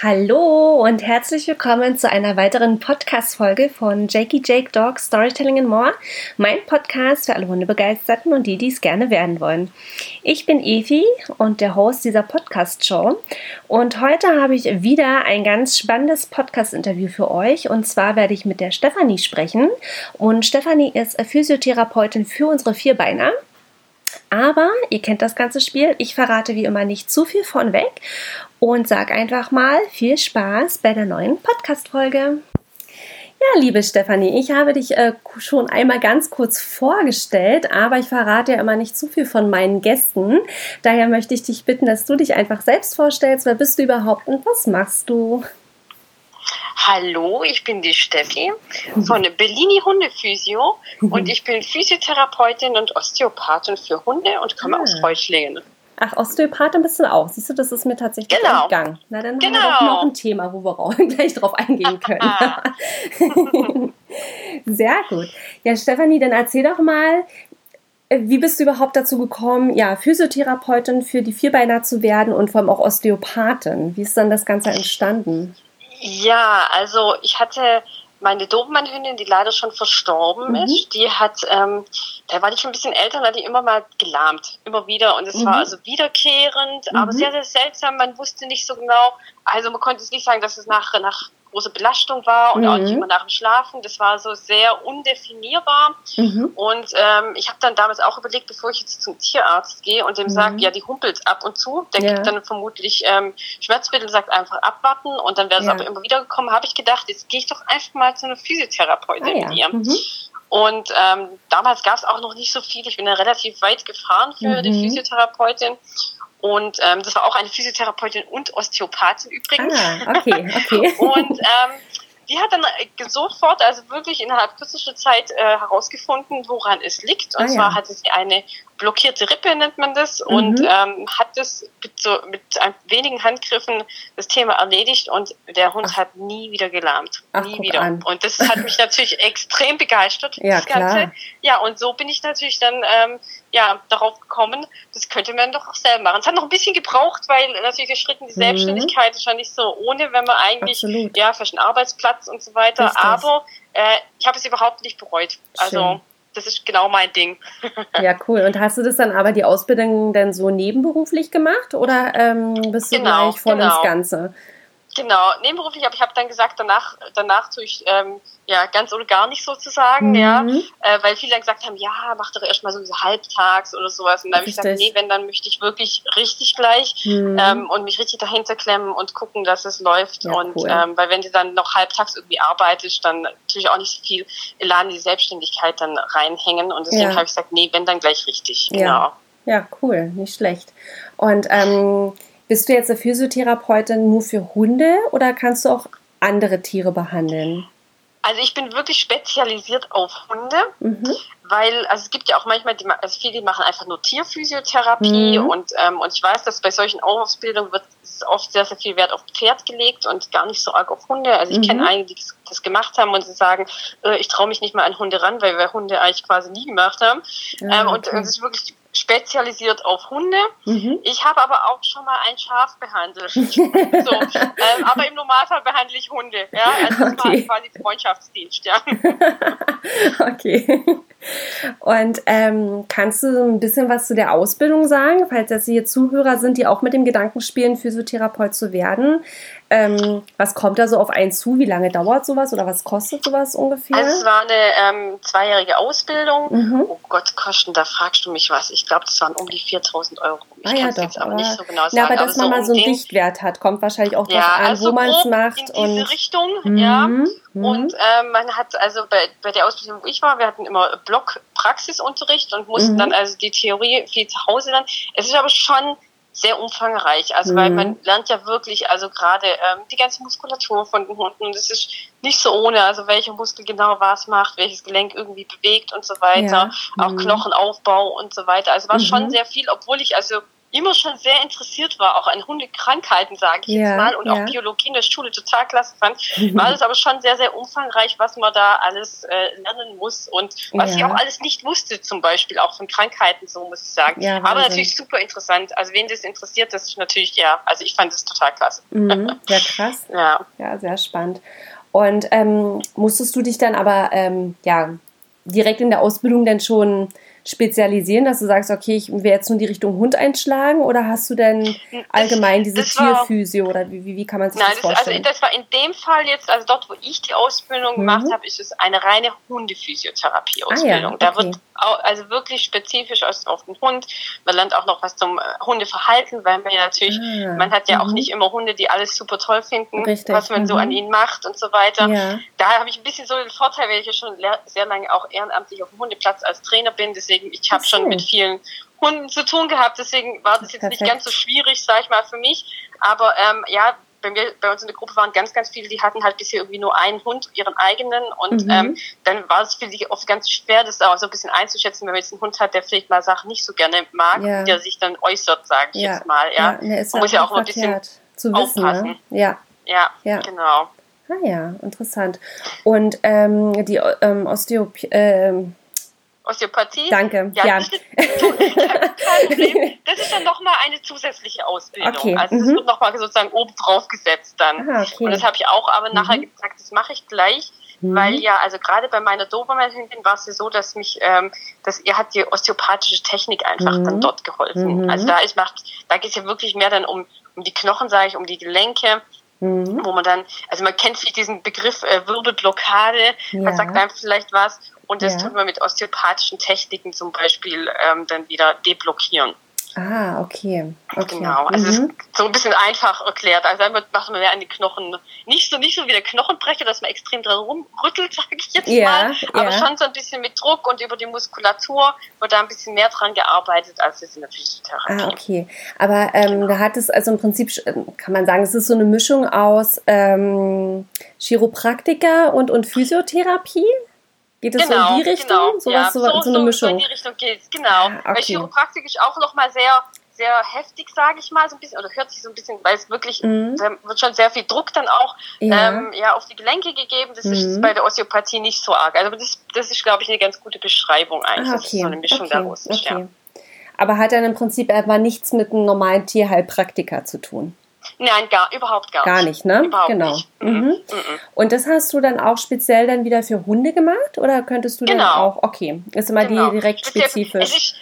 Hallo und herzlich willkommen zu einer weiteren Podcast-Folge von Jakey Jake Dog Storytelling and More, mein Podcast für alle Hundebegeisterten und die, die es gerne werden wollen. Ich bin Evi und der Host dieser Podcast-Show und heute habe ich wieder ein ganz spannendes Podcast-Interview für euch und zwar werde ich mit der Stefanie sprechen und Stefanie ist Physiotherapeutin für unsere Vierbeiner. Aber ihr kennt das ganze Spiel. Ich verrate wie immer nicht zu viel von weg und sag einfach mal viel Spaß bei der neuen Podcast-Folge. Ja, liebe Stefanie, ich habe dich äh, schon einmal ganz kurz vorgestellt, aber ich verrate ja immer nicht zu viel von meinen Gästen. Daher möchte ich dich bitten, dass du dich einfach selbst vorstellst. Wer bist du überhaupt und was machst du? Hallo, ich bin die Steffi von Bellini Hundephysio und ich bin Physiotherapeutin und Osteopathin für Hunde und komme ah. aus Reuchlingen. Ach, Osteopathin bist du auch. Siehst du, das ist mir tatsächlich genau. entgangen. Na, dann genau. haben wir genau. noch ein Thema, wo wir gleich drauf eingehen können. Sehr gut. Ja, Stefanie, dann erzähl doch mal, wie bist du überhaupt dazu gekommen, ja, Physiotherapeutin für die Vierbeiner zu werden und vor allem auch Osteopathin? Wie ist dann das Ganze entstanden? Ja, also ich hatte meine Dobermann-Hündin, die leider schon verstorben mhm. ist, die hat, ähm, da war ich schon ein bisschen älter, da hat die immer mal gelahmt, immer wieder. Und es mhm. war also wiederkehrend, mhm. aber sehr, sehr seltsam. Man wusste nicht so genau, also man konnte es nicht sagen, dass es nach, nach große Belastung war und mhm. auch nicht immer nach dem Schlafen. Das war so sehr undefinierbar. Mhm. Und ähm, ich habe dann damals auch überlegt, bevor ich jetzt zum Tierarzt gehe und dem mhm. sage, ja, die humpelt ab und zu, der ja. gibt dann vermutlich ähm, Schmerzmittel, sagt einfach abwarten und dann wäre es ja. aber immer wieder gekommen, habe ich gedacht, jetzt gehe ich doch einfach mal zu einer Physiotherapeutin ah, ja. mit ihr. Und ähm, damals gab es auch noch nicht so viel. Ich bin ja relativ weit gefahren für die mhm. Physiotherapeutin. Und ähm, das war auch eine Physiotherapeutin und Osteopathin übrigens. Ah, okay, okay. und ähm, die hat dann sofort, also wirklich innerhalb kürzester Zeit äh, herausgefunden, woran es liegt. Und ah, zwar ja. hatte sie eine blockierte Rippe, nennt man das, mhm. und ähm, hat das mit, so, mit wenigen Handgriffen das Thema erledigt und der Hund Ach. hat nie wieder gelahmt. Ach, nie wieder. An. Und das hat mich natürlich extrem begeistert, ja, das Ganze. Klar. Ja, und so bin ich natürlich dann ähm, ja, darauf gekommen, das könnte man doch auch selber machen. Es hat noch ein bisschen gebraucht, weil natürlich der Schritt in die mhm. Selbstständigkeit ist ja nicht so ohne, wenn man eigentlich, Absolut. ja, für einen Arbeitsplatz und so weiter, Richtig. aber äh, ich habe es überhaupt nicht bereut. Also, Schön. Das ist genau mein Ding. ja, cool. Und hast du das dann aber die Ausbildung dann so nebenberuflich gemacht oder ähm, bist du genau, gleich voll genau. ins Ganze? Genau, nebenberuflich, aber ich habe dann gesagt, danach, danach tue ich ähm, ja ganz oder gar nicht sozusagen, mhm. ja, äh, weil viele dann gesagt haben, ja, mach doch erstmal so halbtags oder sowas. Und dann habe ich gesagt, nee, wenn, dann möchte ich wirklich richtig gleich mhm. ähm, und mich richtig dahinter klemmen und gucken, dass es läuft. Ja, und cool. ähm, weil wenn du dann noch halbtags irgendwie arbeitest, dann natürlich auch nicht so viel Elan in die Selbstständigkeit dann reinhängen. Und deswegen ja. habe ich gesagt, nee, wenn, dann gleich richtig. Genau. Ja, ja cool, nicht schlecht. Und ähm, bist du jetzt eine Physiotherapeutin nur für Hunde oder kannst du auch andere Tiere behandeln? Also ich bin wirklich spezialisiert auf Hunde, mhm. weil also es gibt ja auch manchmal, die, also viele machen einfach nur Tierphysiotherapie mhm. und, ähm, und ich weiß, dass bei solchen Ausbildungen wird oft sehr, sehr viel Wert auf Pferd gelegt und gar nicht so arg auf Hunde. Also ich mhm. kenne einige, die das gemacht haben und sie sagen, äh, ich traue mich nicht mal an Hunde ran, weil wir Hunde eigentlich quasi nie gemacht haben. Ja, ähm, und es ist wirklich spezialisiert auf Hunde. Mhm. Ich habe aber auch schon mal ein Schaf behandelt. so, ähm, aber im Normalfall behandle ich Hunde. Ja? Also das okay. war quasi Freundschaftsdienst. Ja. okay. Und ähm, kannst du ein bisschen was zu der Ausbildung sagen, falls das hier Zuhörer sind, die auch mit dem Gedanken spielen, Physiotherapeut zu werden? Ähm, was kommt da so auf einen zu? Wie lange dauert sowas oder was kostet sowas ungefähr? Also es war eine ähm, zweijährige Ausbildung. Mhm. Oh Gott, Kosten, da fragst du mich was. Ich glaube, das waren um die 4000 Euro. Ich ah, ja, doch, jetzt aber, nicht so genau sagen. Ja, aber dass aber man so mal so einen Richtwert hat, kommt wahrscheinlich auch darauf ja, an, also wo man es macht. In diese und Richtung, mhm. ja. Mhm. Und ähm, man hat also bei, bei der Ausbildung, wo ich war, wir hatten immer Block-Praxisunterricht und mussten mhm. dann also die Theorie viel zu Hause lernen. Es ist aber schon sehr umfangreich. Also mhm. weil man lernt ja wirklich, also gerade ähm, die ganze Muskulatur von den Hunden. Und es ist nicht so ohne, also welcher Muskel genau was macht, welches Gelenk irgendwie bewegt und so weiter. Ja. Auch mhm. Knochenaufbau und so weiter. Also war mhm. schon sehr viel, obwohl ich also immer schon sehr interessiert war, auch an Hundekrankheiten, sage ich ja, jetzt mal, und ja. auch Biologie in der Schule total klasse fand, war das aber schon sehr, sehr umfangreich, was man da alles äh, lernen muss und was ja. ich auch alles nicht wusste, zum Beispiel auch von Krankheiten, so muss ich sagen. aber natürlich super interessant. Also wen das interessiert, das ist natürlich, ja, also ich fand das total klasse. Mhm. Ja, krass. ja. ja, sehr spannend. Und ähm, musstest du dich dann aber ähm, ja direkt in der Ausbildung dann schon spezialisieren, dass du sagst, okay, ich will jetzt nur die Richtung Hund einschlagen oder hast du denn allgemein diese Tierphysio oder wie, wie, kann man sich nein, das vorstellen? Das, also das war in dem Fall jetzt, also dort, wo ich die Ausbildung mhm. gemacht habe, ist es eine reine Hundephysiotherapie-Ausbildung. Ah, ja, okay. Da wird also wirklich spezifisch auf den Hund. Man lernt auch noch was zum äh, Hundeverhalten, weil man ja natürlich, ah, man hat ja mhm. auch nicht immer Hunde, die alles super toll finden, Richtig. was man mhm. so an ihnen macht und so weiter. Ja. Da habe ich ein bisschen so den Vorteil, weil ich ja schon sehr lange auch ehrenamtlich auf dem Hundeplatz als Trainer bin. Deswegen, ich habe schon mit vielen Hunden zu tun gehabt, deswegen war das jetzt Perfekt. nicht ganz so schwierig, sage ich mal, für mich. Aber ähm, ja, bei mir, bei uns in der Gruppe waren ganz, ganz viele, die hatten halt bisher irgendwie nur einen Hund, ihren eigenen. Und mhm. ähm, dann war es für sie oft ganz schwer, das auch so ein bisschen einzuschätzen, wenn man jetzt einen Hund hat, der vielleicht mal Sachen nicht so gerne mag, ja. der sich dann äußert, sage ich ja. jetzt mal. Ja, ja ne, man muss ja auch mal ein bisschen zu wissen, ne? aufpassen. Ne? Ja. ja. Ja, genau. Ah ja, interessant. Und ähm, die ähm, Osteopathie, ähm, Osteopathie. Danke. Ja, ja. Das, ist, das ist dann nochmal eine zusätzliche Ausbildung. Okay. Also das mhm. wird nochmal sozusagen oben drauf gesetzt dann. Aha, okay. Und das habe ich auch aber mhm. nachher gesagt, das mache ich gleich. Mhm. Weil ja, also gerade bei meiner Dobermann-Hündin war es ja so, dass mich, ähm, dass ihr hat die osteopathische Technik einfach dann mhm. dort geholfen. Mhm. Also da ist macht, da geht es ja wirklich mehr dann um, um die Knochen, sage ich, um die Gelenke. Mhm. wo man dann, also man kennt vielleicht diesen Begriff äh, Wirbelblockade, ja. man sagt einem vielleicht was und das ja. tut man mit osteopathischen Techniken zum Beispiel ähm, dann wieder deblockieren. Ah, okay. okay. Genau. Also mhm. es ist so ein bisschen einfach erklärt. Also damit macht man mehr an die Knochen. Nicht so, nicht so wie der Knochenbrecher, dass man extrem dran rumrüttelt, sage ich jetzt ja, mal. Aber ja. schon so ein bisschen mit Druck und über die Muskulatur wird da ein bisschen mehr dran gearbeitet als jetzt in der Physiotherapie. Ah, okay. Aber ähm, genau. da hat es also im Prinzip, kann man sagen, es ist so eine Mischung aus ähm, Chiropraktiker und, und Physiotherapie? Geht es genau, so in die Richtung? Genau, so, ja. so, so, so, eine Mischung. So in die Richtung geht es, genau. Ah, okay. Weil Chiropraktik ist auch nochmal sehr, sehr heftig, sage ich mal, so ein bisschen, oder hört sich so ein bisschen, weil es wirklich, mhm. da wird schon sehr viel Druck dann auch ja. Ähm, ja auf die Gelenke gegeben. Das mhm. ist bei der Osteopathie nicht so arg. Also das, das ist, glaube ich, eine ganz gute Beschreibung eigentlich. Ah, okay. Das ist so eine Mischung okay. daraus. Okay. Ja. Aber hat dann im Prinzip aber nichts mit einem normalen Tierheilpraktiker zu tun? Nein, gar, überhaupt gar, gar nicht. ne? Überhaupt genau. Nicht. Mhm. Mhm. mhm. Und das hast du dann auch speziell dann wieder für Hunde gemacht? Oder könntest du genau. dann auch, okay, ist immer genau. die direkt spezifisch.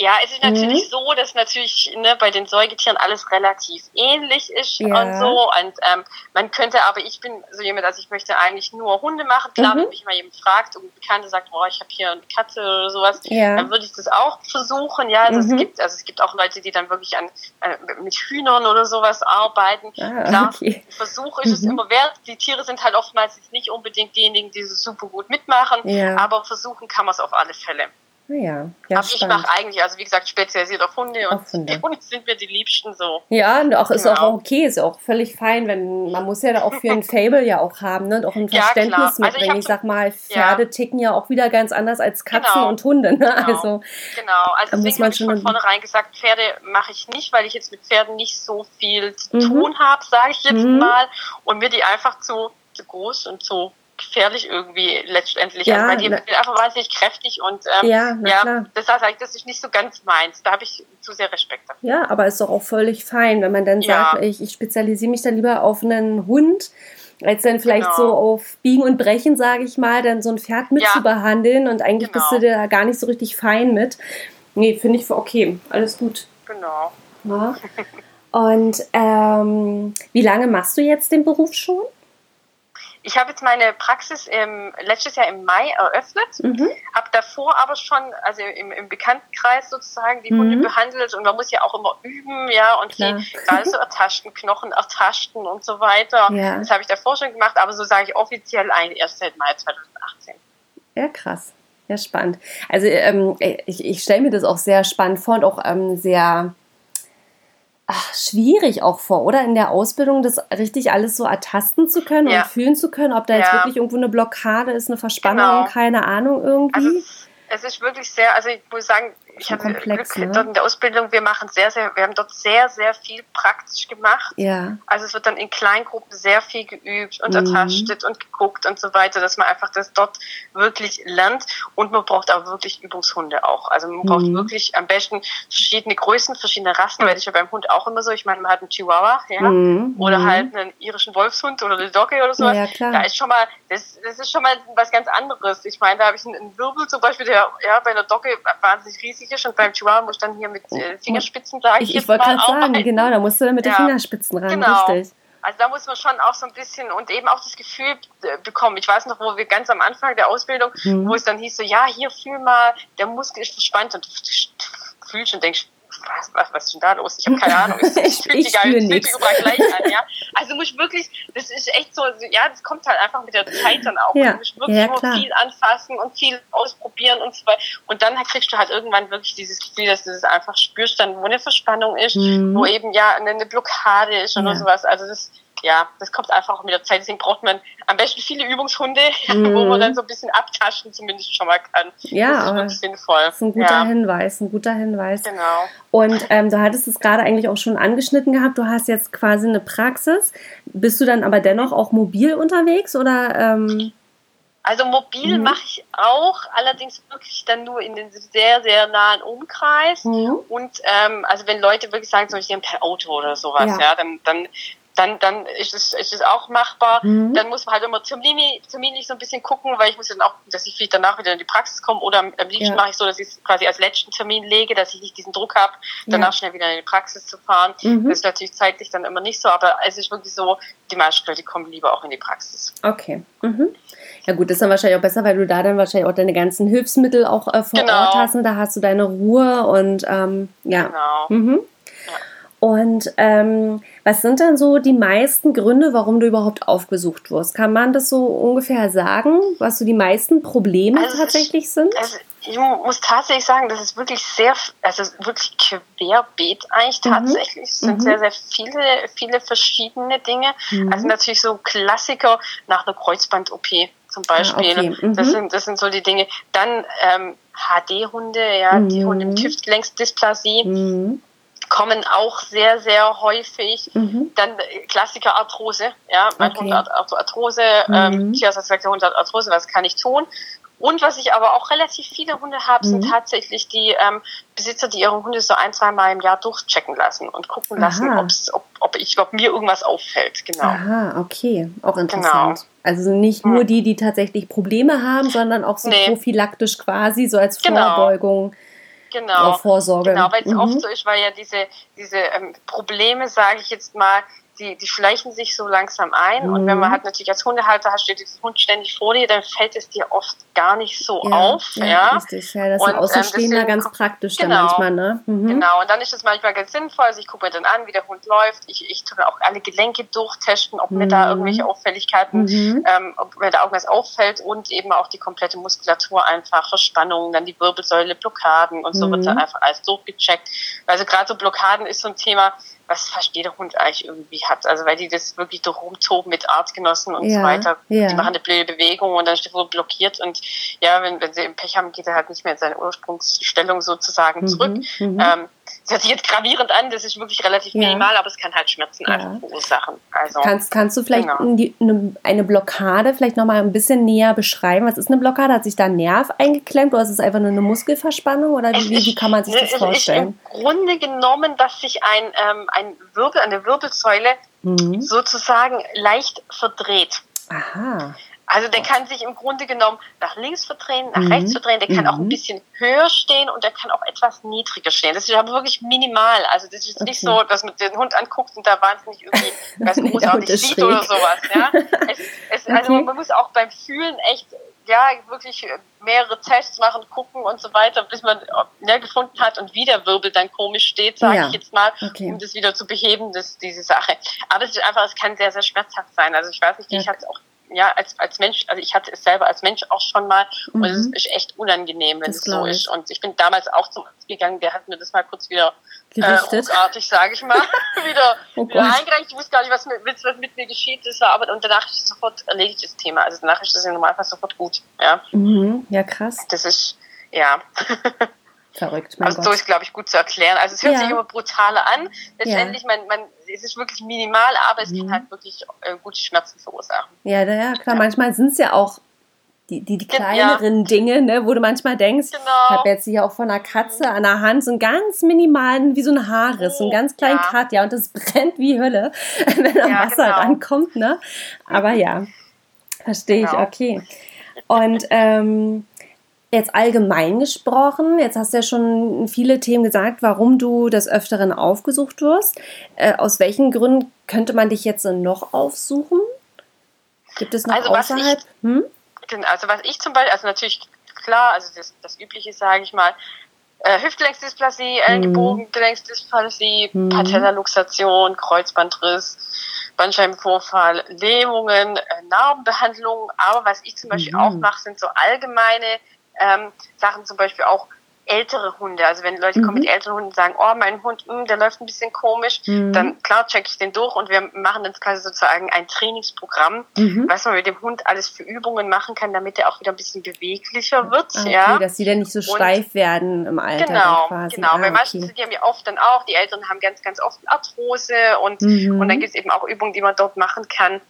Ja, es ist natürlich mhm. so, dass natürlich ne, bei den Säugetieren alles relativ ähnlich ist ja. und so. Und ähm, man könnte, aber ich bin so jemand, also ich möchte eigentlich nur Hunde machen. Klar, mhm. wenn mich mal jemand fragt und ein Bekannter sagt, boah, ich habe hier eine Katze oder sowas, ja. dann würde ich das auch versuchen. Ja, also mhm. es gibt, also es gibt auch Leute, die dann wirklich an äh, mit Hühnern oder sowas arbeiten. Ah, Klar, okay. Versuch ist es mhm. immer wert. Die Tiere sind halt oftmals nicht unbedingt diejenigen, die so super gut mitmachen, ja. aber versuchen kann man es auf alle Fälle. Naja, ja, Aber ich mache eigentlich, also wie gesagt, spezialisiert auf Hunde und auf Hunde. Hunde sind mir die liebsten so. Ja, und auch ist genau. auch okay, ist auch völlig fein, wenn man muss ja da auch für ein Fable ja auch haben, ne? Und auch ein Verständnis ja, mitbringen. Also ich, ich, sag mal, Pferde ja. ticken ja auch wieder ganz anders als Katzen genau. und Hunde. Ne? Genau. Also, genau, also deswegen habe ich von vornherein gesagt, Pferde mache ich nicht, weil ich jetzt mit Pferden nicht so viel zu mhm. tun habe, sage ich jetzt mhm. mal. Und mir die einfach zu, zu groß und zu gefährlich irgendwie letztendlich. Ja, also, weil die sind einfach wahnsinnig kräftig und ähm, ja, ja klar. das heißt eigentlich, das ist nicht so ganz meins. Da habe ich zu sehr Respekt dafür. Ja, aber ist doch auch völlig fein, wenn man dann ja. sagt, ich, ich spezialisiere mich dann lieber auf einen Hund, als dann vielleicht genau. so auf Biegen und Brechen, sage ich mal, dann so ein Pferd mitzubehandeln ja. und eigentlich genau. bist du da gar nicht so richtig fein mit. Nee, finde ich für okay. Alles gut. Genau. Ja. Und ähm, wie lange machst du jetzt den Beruf schon? Ich habe jetzt meine Praxis im, letztes Jahr im Mai eröffnet, mhm. habe davor aber schon, also im, im Bekanntenkreis sozusagen, die mhm. Hunde behandelt und man muss ja auch immer üben, ja, und Klar. die gerade so ertaschten, Knochen ertaschten und so weiter. Ja. Das habe ich davor schon gemacht, aber so sage ich offiziell eigentlich erst seit Mai 2018. Ja, krass. Ja, spannend. Also ähm, ich, ich stelle mir das auch sehr spannend vor und auch ähm, sehr ach, schwierig auch vor, oder? In der Ausbildung das richtig alles so ertasten zu können ja. und fühlen zu können, ob da jetzt wirklich irgendwo eine Blockade ist, eine Verspannung, genau. keine Ahnung irgendwie. Also es, ist wirklich sehr, also ich muss sagen, ich habe Glück ne? dort in der Ausbildung, wir machen sehr, sehr, wir haben dort sehr, sehr viel praktisch gemacht. Ja. Also es wird dann in Kleingruppen sehr viel geübt und mhm. ertastet und geguckt und so weiter, dass man einfach das dort wirklich lernt. Und man braucht auch wirklich Übungshunde auch. Also man braucht mhm. wirklich am besten verschiedene Größen, verschiedene Rassen, weil ich ja beim Hund auch immer so, ich meine, man hat einen Chihuahua, ja, mhm. oder mhm. halt einen irischen Wolfshund oder eine Dogge oder so. Ja, klar. Da ist schon mal, das, das ist schon mal was ganz anderes. Ich meine, da habe ich einen, einen Wirbel zum Beispiel, der ja bei einer Dogge wahnsinnig riesig ist und beim Chihuahua muss ich dann hier mit äh, Fingerspitzen, sage ich, ich, ich wollte gerade sagen, genau, da musst du dann mit ja. den Fingerspitzen ran, genau. richtig. Also da muss man schon auch so ein bisschen und eben auch das Gefühl äh, bekommen. Ich weiß noch, wo wir ganz am Anfang der Ausbildung, mhm. wo es dann hieß so, ja, hier fühl mal, der Muskel ist verspannt und du fühlst und denkst, was, was, was ist denn da los? Ich habe keine Ahnung. Es, ich fühle sich gar nicht gleich an, ja. Also muss ich wirklich, das ist echt so, ja, das kommt halt einfach mit der Zeit dann auch. Ja. Du musst wirklich ja, nur viel anfassen und viel ausprobieren und so weiter. Und dann kriegst du halt irgendwann wirklich dieses Gefühl, dass du das einfach spürst, dann wo eine Verspannung ist, mhm. wo eben ja eine Blockade ist oder ja. sowas. Also das ja, das kommt einfach auch mit der Zeit. Deswegen braucht man am besten viele Übungshunde, mhm. wo man dann so ein bisschen abtaschen zumindest schon mal kann. Ja, das ist sinnvoll. Das ist ein guter ja. Hinweis, ein guter Hinweis. Genau. Und ähm, du hattest es gerade eigentlich auch schon angeschnitten gehabt. Du hast jetzt quasi eine Praxis. Bist du dann aber dennoch auch mobil unterwegs oder? Ähm also mobil mhm. mache ich auch, allerdings wirklich dann nur in den sehr, sehr nahen Umkreis. Mhm. Und ähm, also wenn Leute wirklich sagen, zum Beispiel per Auto oder sowas, ja, ja dann, dann dann, dann ist, es, ist es auch machbar. Mhm. Dann muss man halt immer terminlich, terminlich so ein bisschen gucken, weil ich muss dann auch, dass ich vielleicht danach wieder in die Praxis komme oder am liebsten ja. mache ich so, dass ich es quasi als letzten Termin lege, dass ich nicht diesen Druck habe, danach ja. schnell wieder in die Praxis zu fahren. Mhm. Das ist natürlich zeitlich dann immer nicht so, aber es ist wirklich so, die meisten Leute kommen lieber auch in die Praxis. Okay. Mhm. Ja gut, das ist dann wahrscheinlich auch besser, weil du da dann wahrscheinlich auch deine ganzen Hilfsmittel auch äh, vor genau. Ort hast und da hast du deine Ruhe und ähm, ja. Genau. Mhm. Und ähm, was sind dann so die meisten Gründe, warum du überhaupt aufgesucht wirst? Kann man das so ungefähr sagen, was so die meisten Probleme also tatsächlich ich, sind? Also ich muss tatsächlich sagen, das ist wirklich sehr, also wirklich querbeet eigentlich mhm. tatsächlich. Es sind mhm. sehr, sehr viele, viele verschiedene Dinge. Mhm. Also natürlich so Klassiker nach einer Kreuzband-OP zum ah, Beispiel. Ah, okay. mhm. das, sind, das sind so die Dinge. Dann ähm, HD-Hunde, ja, die Hunde mit mhm. Hüftgelenksdysplasie. Mhm kommen auch sehr, sehr häufig. Mhm. Dann Klassiker Arthrose. Ja, mein okay. Hund hat Arthrose, mhm. ähm, Tierarzt sagt, der Hund hat Arthrose, was kann ich tun? Und was ich aber auch relativ viele Hunde habe, mhm. sind tatsächlich die ähm, Besitzer, die ihre Hunde so ein, zwei Mal im Jahr durchchecken lassen und gucken Aha. lassen, ob's, ob, ob, ich, ob mir irgendwas auffällt. Genau. Aha, okay. Auch interessant. Genau. Also nicht nur die, die tatsächlich Probleme haben, sondern auch so nee. prophylaktisch quasi, so als genau. Vorbeugung genau, Vorsorge. Genau, weil es mhm. oft so ist, weil ja diese, diese ähm, Probleme, sage ich jetzt mal, die, die schleichen sich so langsam ein. Mhm. Und wenn man mhm. halt natürlich als Hundehalter hat, steht dieser Hund ständig vor dir, dann fällt es dir oft gar nicht so ja, auf. Ja, ja. richtig. Ja, das ist Außenstehender ähm, ganz praktisch genau, dann manchmal, ne? Mhm. Genau, und dann ist es manchmal ganz sinnvoll. Also ich gucke mir dann an, wie der Hund läuft. Ich, ich tue auch alle Gelenke durchtesten, ob mhm. mir da mhm. irgendwelche Auffälligkeiten, mhm. ähm, ob mir da irgendwas auffällt und eben auch die komplette Muskulatur einfach, Verspannungen, dann die Wirbelsäule, Blockaden und so wird dann einfach alles durchgecheckt. Also gerade so Blockaden ist so ein Thema, was fast jeder Hund eigentlich irgendwie hat. Also weil die das wirklich durch rumtoben mit Artgenossen und ja, so weiter. Ja. Die machen eine blöde Bewegung und dann ist der Hund blockiert und ja, wenn, wenn sie im Pech haben, geht er halt nicht mehr in seine Ursprungsstellung sozusagen mhm, zurück. Mhm, ähm, das hört sich jetzt gravierend an, das ist wirklich relativ ja. minimal, aber es kann halt Schmerzen ja. einfach verursachen. Also, kannst, kannst du vielleicht genau. die, eine, eine, Blockade vielleicht nochmal ein bisschen näher beschreiben? Was ist eine Blockade? Hat sich da ein Nerv eingeklemmt oder ist es einfach nur eine Muskelverspannung oder wie, wie, wie kann man sich das vorstellen? Im Grunde genommen, dass sich ein, ähm, ein Wirbel, eine Wirbelsäule mhm. sozusagen leicht verdreht. Aha. Also der kann sich im Grunde genommen nach links verdrehen, nach mhm. rechts verdrehen, der kann mhm. auch ein mhm. bisschen höher stehen und der kann auch etwas niedriger stehen. Das ist aber wirklich minimal. Also das ist okay. nicht so, dass man den Hund anguckt und da wahnsinnig irgendwie was nee, großartig sieht schräg. oder sowas. Ja? Es, es, okay. Also man muss auch beim Fühlen echt ja wirklich mehrere Tests machen, gucken und so weiter, bis man ja, gefunden hat und wie der Wirbel dann komisch steht, sage ja. ich jetzt mal, okay. um das wieder zu beheben, das, diese Sache. Aber es ist einfach, es kann sehr, sehr schmerzhaft sein. Also ich weiß nicht, ja. ich hatte auch ja, als, als Mensch, also ich hatte es selber als Mensch auch schon mal mhm. und es ist echt unangenehm, wenn das es so ist. Und ich bin damals auch zum Arzt gegangen, der hat mir das mal kurz wieder Gerichtet. äh, ruckartig, sage ich mal, wieder, oh wieder eingereicht. Ich wusste gar nicht, was mit, was mit mir geschieht. Das war aber, und danach ist es sofort erledigt, das Thema. Also danach ist das ja normalerweise sofort gut. Ja, mhm. ja krass. Das ist, ja. Verrückt. also Gott. so ist, glaube ich, gut zu erklären. Also es hört ja. sich immer brutaler an. Letztendlich, ja. man, man, es ist wirklich minimal, aber es mhm. kann halt wirklich äh, gute Schmerzen verursachen. Ja, ja klar. Ja. Manchmal sind es ja auch die, die, die kleineren Dinge, ne, wo du manchmal denkst, genau. ich habe jetzt hier auch von einer Katze mhm. an der Hand so einen ganz minimalen, wie so ein Haarriss, oh, so einen ganz kleinen Cut, ja, und das brennt wie Hölle, wenn da Wasser genau. rankommt, ne? Aber ja, verstehe genau. ich, okay. Und ähm, Jetzt allgemein gesprochen, jetzt hast du ja schon viele Themen gesagt, warum du des Öfteren aufgesucht wirst. Äh, aus welchen Gründen könnte man dich jetzt noch aufsuchen? Gibt es noch also außerhalb? Ich, hm? Also was ich zum Beispiel, also natürlich klar, also das, das Übliche sage ich mal, äh, Hüftgelenksdysplasie, Ellenbogengelenksdysplasie, mhm. Patellaluxation, Kreuzbandriss, Bandscheibenvorfall, Lähmungen, äh, Narbenbehandlung. Aber was ich zum Beispiel mhm. auch mache, sind so allgemeine ähm, Sachen zum Beispiel auch ältere Hunde. Also wenn Leute mhm. kommen mit älteren Hunden und sagen, oh, mein Hund, mh, hm, der läuft ein bisschen komisch, mhm. dann klar checke ich den durch und wir machen dann quasi sozusagen ein Trainingsprogramm, mhm. was man mit dem Hund alles für Übungen machen kann, damit er auch wieder ein bisschen beweglicher wird. Ah, okay, ja. dass sie dann nicht so steif und, werden im Alter. Genau, quasi. genau. Ah, Weil meistens, okay. die haben ja oft dann auch, die Älteren haben ganz, ganz oft Arthrose und, mhm. und dann gibt es eben auch Übungen, die man dort machen kann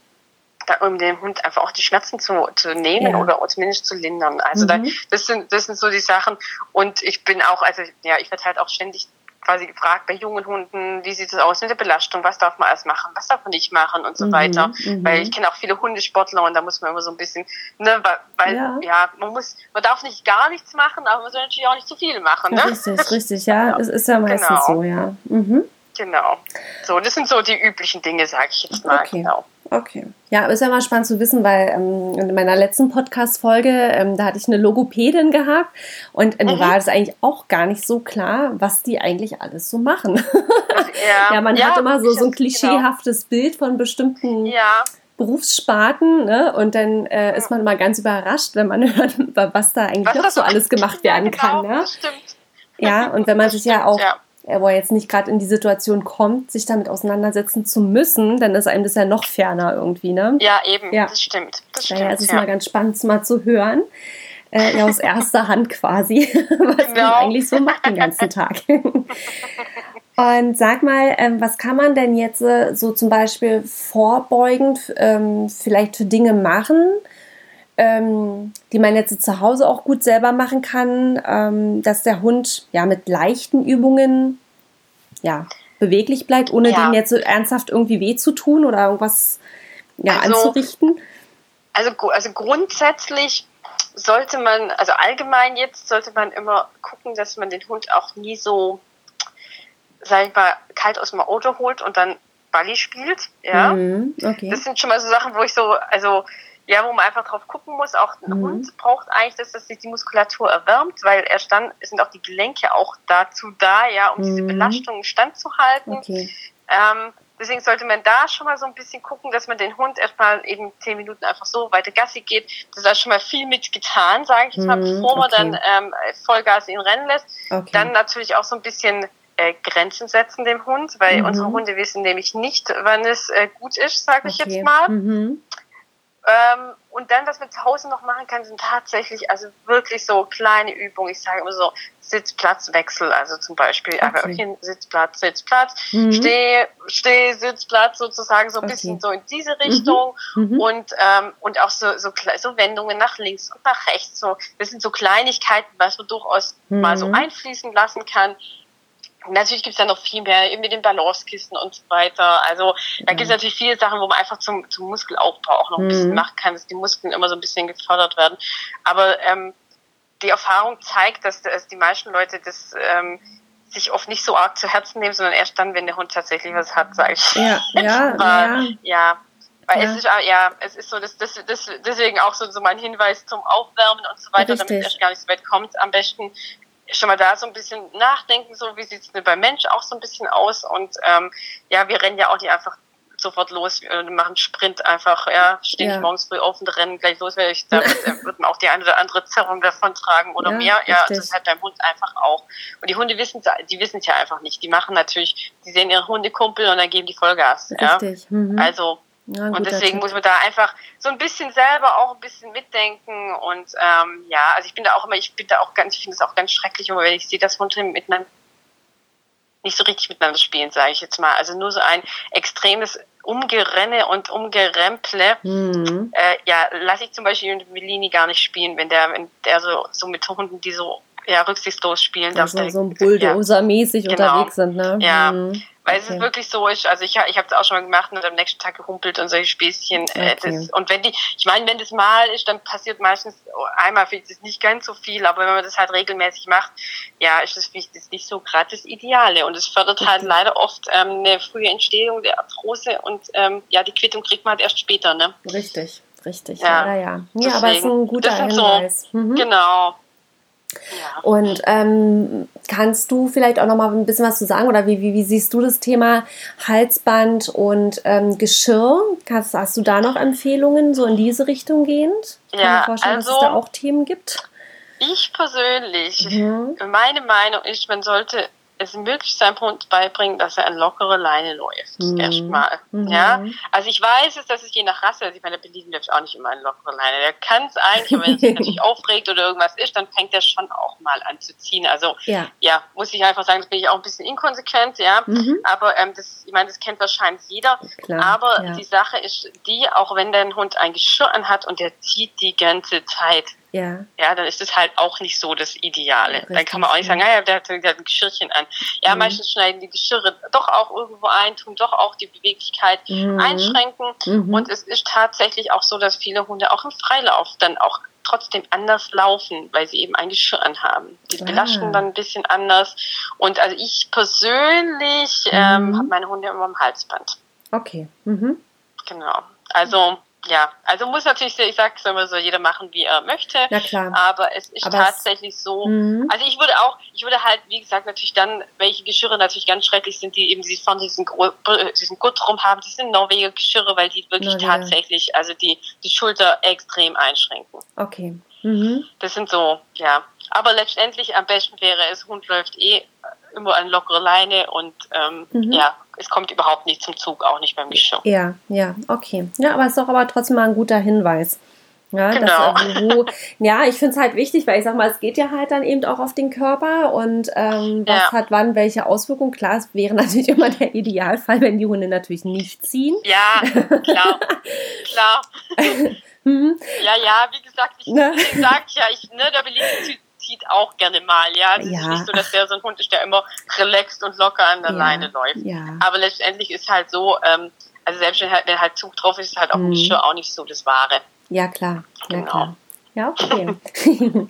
um dem Hund einfach auch die Schmerzen zu, zu nehmen ja. oder zumindest zu lindern. Also mhm. da, das sind das sind so die Sachen. Und ich bin auch, also ja, ich werde halt auch ständig quasi gefragt bei jungen Hunden, wie sieht es aus mit der Belastung, was darf man alles machen, was darf man nicht machen und so mhm, weiter. Mhm. Weil ich kenne auch viele Hundesportler und da muss man immer so ein bisschen, ne, weil, ja. ja, man muss, man darf nicht gar nichts machen, aber man soll natürlich auch nicht zu viel machen. Ne? Richtig, richtig, ja. Es ist ja meistens genau. so, ja. Mhm. Genau. So, das sind so die üblichen Dinge, sage ich jetzt mal. Okay. Genau. Okay. Ja, ist ja mal spannend zu wissen, weil ähm, in meiner letzten Podcast-Folge, ähm, da hatte ich eine Logopädin gehabt und äh, mhm. war das eigentlich auch gar nicht so klar, was die eigentlich alles so machen. ja. ja, man ja, hat immer so, so ein genau. klischeehaftes genau. Bild von bestimmten ja. Berufssparten ne? und dann äh, ist man mal ganz überrascht, wenn man hört, was da eigentlich was noch so alles gemacht werden genau, kann. Ne? Das stimmt. Ja, und wenn man sich ja auch wo er jetzt nicht gerade in die Situation kommt, sich damit auseinandersetzen zu müssen, dann ist einem das ja noch ferner irgendwie, ne? Ja, eben, ja. das stimmt. Das stimmt naja, es ist ja. mal ganz spannend, mal zu hören. Äh, ja, aus erster Hand quasi, was genau. man eigentlich so macht den ganzen Tag. Und sag mal, ähm, was kann man denn jetzt äh, so zum Beispiel vorbeugend ähm, vielleicht für Dinge machen, ähm, die man jetzt zu Hause auch gut selber machen kann, ähm, dass der Hund ja mit leichten Übungen ja beweglich bleibt, ohne ja. dem jetzt so ernsthaft irgendwie weh zu tun oder irgendwas ja, also, anzurichten? Also, also grundsätzlich sollte man, also allgemein jetzt sollte man immer gucken, dass man den Hund auch nie so, sag ich mal, kalt aus dem Auto holt und dann Balli spielt. Ja. Mhm, okay. Das sind schon mal so Sachen, wo ich so, also ja, wo man einfach drauf gucken muss. Auch ein mhm. Hund braucht eigentlich, dass, dass sich die Muskulatur erwärmt, weil er stand, sind auch die Gelenke auch dazu da, ja, um mhm. diese Belastung standzuhalten. Okay. Ähm, deswegen sollte man da schon mal so ein bisschen gucken, dass man den Hund erstmal eben zehn Minuten einfach so weiter Gassi geht. Das ist schon mal viel mit getan, sage ich jetzt mal, mhm, bevor man okay. dann ähm, Vollgas ihn rennen lässt. Okay. Dann natürlich auch so ein bisschen äh, Grenzen setzen dem Hund, weil mhm. unsere Hunde wissen nämlich nicht, wann es äh, gut ist, sage okay. ich jetzt mal. Mhm. Ähm, und dann, was man zu Hause noch machen kann, sind tatsächlich also wirklich so kleine Übungen. Ich sage immer so Sitzplatzwechsel, also zum Beispiel okay. einfach hin, Sitzplatz, Sitzplatz, mhm. Steh, Steh, Sitzplatz sozusagen so ein okay. bisschen so in diese Richtung mhm. Mhm. und ähm, und auch so, so so Wendungen nach links und nach rechts. So das sind so Kleinigkeiten, was man durchaus mal so mhm. einfließen lassen kann. Natürlich gibt es ja noch viel mehr, eben mit den Balancekissen und so weiter. Also da gibt es natürlich viele Sachen, wo man einfach zum, zum Muskelaufbau auch noch ein bisschen mhm. machen kann, dass die Muskeln immer so ein bisschen gefördert werden. Aber ähm, die Erfahrung zeigt, dass, dass die meisten Leute das ähm, sich oft nicht so arg zu Herzen nehmen, sondern erst dann, wenn der Hund tatsächlich was hat, sage ich. Ja, ja, ja. ja. Weil ja. es ist ja, es ist so, das, das, das, deswegen auch so, so mein Hinweis zum Aufwärmen und so weiter, Richtig. damit es gar nicht so weit kommt. Am besten schon mal da so ein bisschen nachdenken, so wie sieht es denn beim Mensch auch so ein bisschen aus. Und ähm, ja, wir rennen ja auch nicht einfach sofort los, wir machen Sprint einfach, ja, stehen ja. morgens früh auf und rennen gleich los, weil ich da wird man auch die eine oder andere Zerrung davon tragen oder ja, mehr. Ja, richtig. das hat dein Hund einfach auch. Und die Hunde wissen die wissen es ja einfach nicht. Die machen natürlich, die sehen ihren Hundekumpel und dann geben die Vollgas. Richtig. Ja? Mhm. Also Ja, und deswegen Tipp. muss man da einfach so ein bisschen selber auch ein bisschen mitdenken und ähm, ja, also ich bin da auch immer, ich bin da auch ganz, ich finde es auch ganz schrecklich, wenn ich sehe, dass Hunde miteinander nicht so richtig miteinander spielen, sage ich jetzt mal. Also nur so ein extremes Umgerenne und Umgeremple. Mhm. Äh, ja, lasse ich zum Beispiel Millini gar nicht spielen, wenn der, wenn der so, so mit Hunden, die so ja, rücksichtslos spielen darf. Also so ein Bulldozer-mäßig ja, genau. unterwegs sind, ne? Ja. Mhm. Weil okay. es wirklich so ist, also ich, ich habe es auch schon mal gemacht und am nächsten Tag gehumpelt und solche Späßchen. Äh, okay. das, und wenn die, ich meine, wenn das mal ist, dann passiert meistens einmal vielleicht ist nicht ganz so viel, aber wenn man das halt regelmäßig macht, ja, ist das, das nicht so gerade das Ideale. Und es fördert halt leider oft ähm, eine frühe Entstehung der Arthrose und ähm, ja, die Quittung kriegt man halt erst später, ne? Richtig, richtig. Ja, ja. Ja, ja aber es ist ein guter Hinweis. So, mhm. Genau. Ja. Und ähm, kannst du vielleicht auch noch mal ein bisschen was zu sagen oder wie, wie, wie siehst du das Thema Halsband und ähm, Geschirr? Hast, hast du da noch Empfehlungen so in diese Richtung gehend? Kann ja, mir vorstellen, also, dass es da also auch Themen gibt. Ich persönlich, mhm. meine Meinung ist, man sollte es möglich seinem Hund beibringen, dass er an lockere Leine läuft. Mhm. Erstmal. Mhm. Ja. Also ich weiß es, dass es je nach Rasse, also ich meine, der Berlin läuft auch nicht immer an lockere Leine. Der kann es eigentlich, wenn er sich natürlich aufregt oder irgendwas ist, dann fängt er schon auch mal an zu ziehen. Also ja, ja muss ich einfach sagen, das bin ich auch ein bisschen inkonsequent, ja. Mhm. Aber ähm, das, ich meine, das kennt wahrscheinlich jeder. Klar, Aber ja. die Sache ist die, auch wenn dein Hund ein Geschirr anhat und der zieht die ganze Zeit, ja. Ja, dann ist es halt auch nicht so das Ideale. Richtig, dann kann man auch nicht sagen, naja, der hat, der hat ein Geschirrchen an. Ja, mhm. meistens schneiden die Geschirre doch auch irgendwo ein, tun doch auch die Beweglichkeit mhm. einschränken. Mhm. Und es ist tatsächlich auch so, dass viele Hunde auch im Freilauf dann auch trotzdem anders laufen, weil sie eben ein Geschirr anhaben. Die ah. belasten dann ein bisschen anders. Und also ich persönlich ähm, mhm. habe meine Hunde immer am Halsband. Okay. Mhm. Genau. Also ja, also muss natürlich, ich sage es immer so, jeder machen, wie er möchte. Na klar. Aber es ist aber tatsächlich so. Mhm. Also ich würde auch, ich würde halt, wie gesagt, natürlich dann, welche Geschirre natürlich ganz schrecklich sind, die eben die vorne diesen, diesen Gutt drum haben, die sind Norweger Geschirre, weil die wirklich Norweger. tatsächlich, also die, die Schulter extrem einschränken. Okay. Mhm. Das sind so, ja. Aber letztendlich am besten wäre es, Hund läuft eh immer an lockere Leine und ähm, mhm. ja, es kommt überhaupt nicht zum Zug, auch nicht beim Geschirr. Ja, ja, okay. Ja, aber es ist doch aber trotzdem mal ein guter Hinweis. Ja, genau. Dass, ja, ich finde es halt wichtig, weil ich sag mal, es geht ja halt dann eben auch auf den Körper und ähm, was ja. hat wann welche Auswirkungen. Klar, es wäre natürlich immer der Idealfall, wenn die Hunde natürlich nicht ziehen. Ja, klar, klar. hm. Ja, ja, wie gesagt, ich, ne? sag ja, ich, ne, da will ich zieht auch gerne mal, ja. Es ja. ist nicht so, dass der so ein Hund ist, der immer relaxed und locker an der ja. Leine läuft. Ja. Aber letztendlich ist halt so, ähm, also selbst wenn halt, wenn halt Zug drauf ist, ist halt auch mhm. nicht, auch nicht so das Wahre. Ja, klar. Ja, genau. Klar. Ja, okay.